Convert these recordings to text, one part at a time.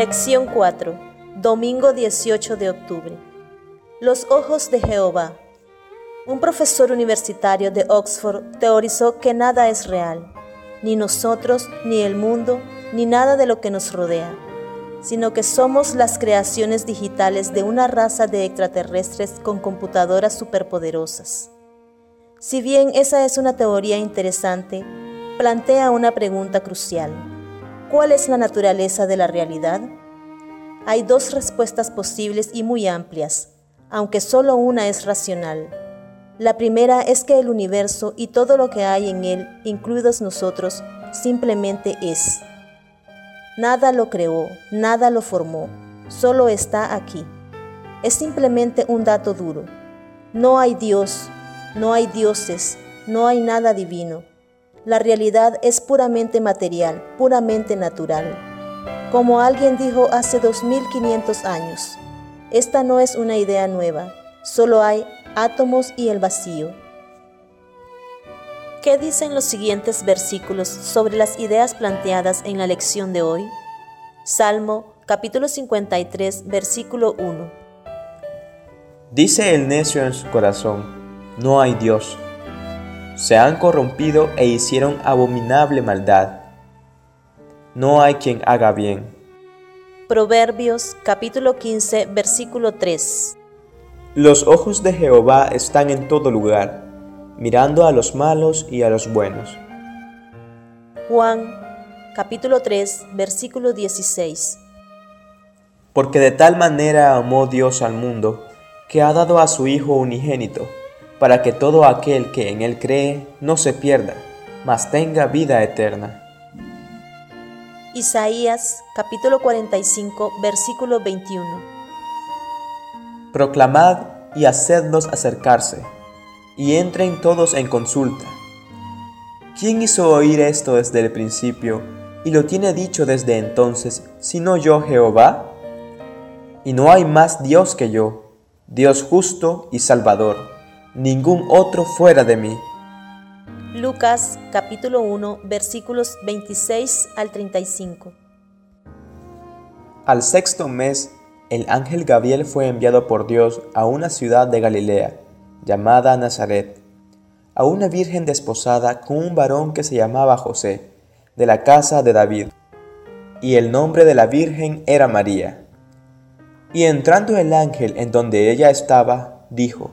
Lección 4. Domingo 18 de octubre. Los ojos de Jehová. Un profesor universitario de Oxford teorizó que nada es real, ni nosotros, ni el mundo, ni nada de lo que nos rodea, sino que somos las creaciones digitales de una raza de extraterrestres con computadoras superpoderosas. Si bien esa es una teoría interesante, plantea una pregunta crucial. ¿Cuál es la naturaleza de la realidad? Hay dos respuestas posibles y muy amplias, aunque solo una es racional. La primera es que el universo y todo lo que hay en él, incluidos nosotros, simplemente es. Nada lo creó, nada lo formó, solo está aquí. Es simplemente un dato duro. No hay Dios, no hay dioses, no hay nada divino. La realidad es puramente material, puramente natural. Como alguien dijo hace 2500 años, esta no es una idea nueva, solo hay átomos y el vacío. ¿Qué dicen los siguientes versículos sobre las ideas planteadas en la lección de hoy? Salmo capítulo 53, versículo 1. Dice el necio en su corazón, no hay Dios. Se han corrompido e hicieron abominable maldad. No hay quien haga bien. Proverbios capítulo 15 versículo 3. Los ojos de Jehová están en todo lugar, mirando a los malos y a los buenos. Juan capítulo 3 versículo 16. Porque de tal manera amó Dios al mundo, que ha dado a su Hijo unigénito para que todo aquel que en él cree no se pierda, mas tenga vida eterna. Isaías capítulo 45 versículo 21 Proclamad y hacednos acercarse, y entren todos en consulta. ¿Quién hizo oír esto desde el principio y lo tiene dicho desde entonces, sino yo Jehová? Y no hay más Dios que yo, Dios justo y salvador ningún otro fuera de mí. Lucas capítulo 1 versículos 26 al 35. Al sexto mes, el ángel Gabriel fue enviado por Dios a una ciudad de Galilea, llamada Nazaret, a una virgen desposada con un varón que se llamaba José, de la casa de David, y el nombre de la virgen era María. Y entrando el ángel en donde ella estaba, dijo,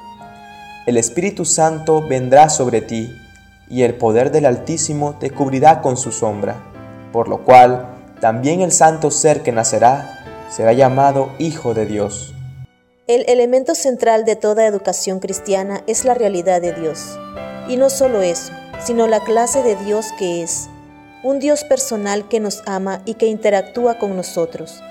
el Espíritu Santo vendrá sobre ti, y el poder del Altísimo te cubrirá con su sombra, por lo cual también el santo ser que nacerá será llamado Hijo de Dios. El elemento central de toda educación cristiana es la realidad de Dios. Y no solo eso, sino la clase de Dios que es, un Dios personal que nos ama y que interactúa con nosotros.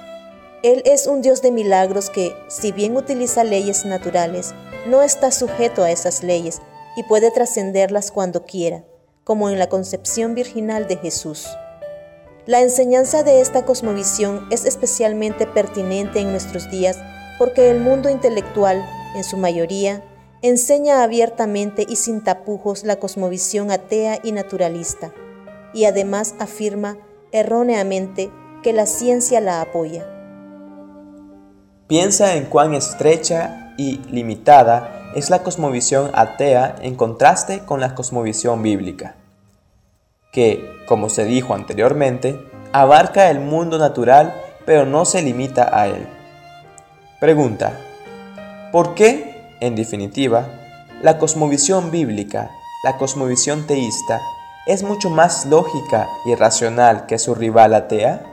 Él es un Dios de milagros que, si bien utiliza leyes naturales, no está sujeto a esas leyes y puede trascenderlas cuando quiera, como en la concepción virginal de Jesús. La enseñanza de esta cosmovisión es especialmente pertinente en nuestros días porque el mundo intelectual, en su mayoría, enseña abiertamente y sin tapujos la cosmovisión atea y naturalista, y además afirma erróneamente que la ciencia la apoya. Piensa en cuán estrecha y limitada es la cosmovisión atea en contraste con la cosmovisión bíblica, que, como se dijo anteriormente, abarca el mundo natural pero no se limita a él. Pregunta, ¿Por qué, en definitiva, la cosmovisión bíblica, la cosmovisión teísta, es mucho más lógica y racional que su rival atea?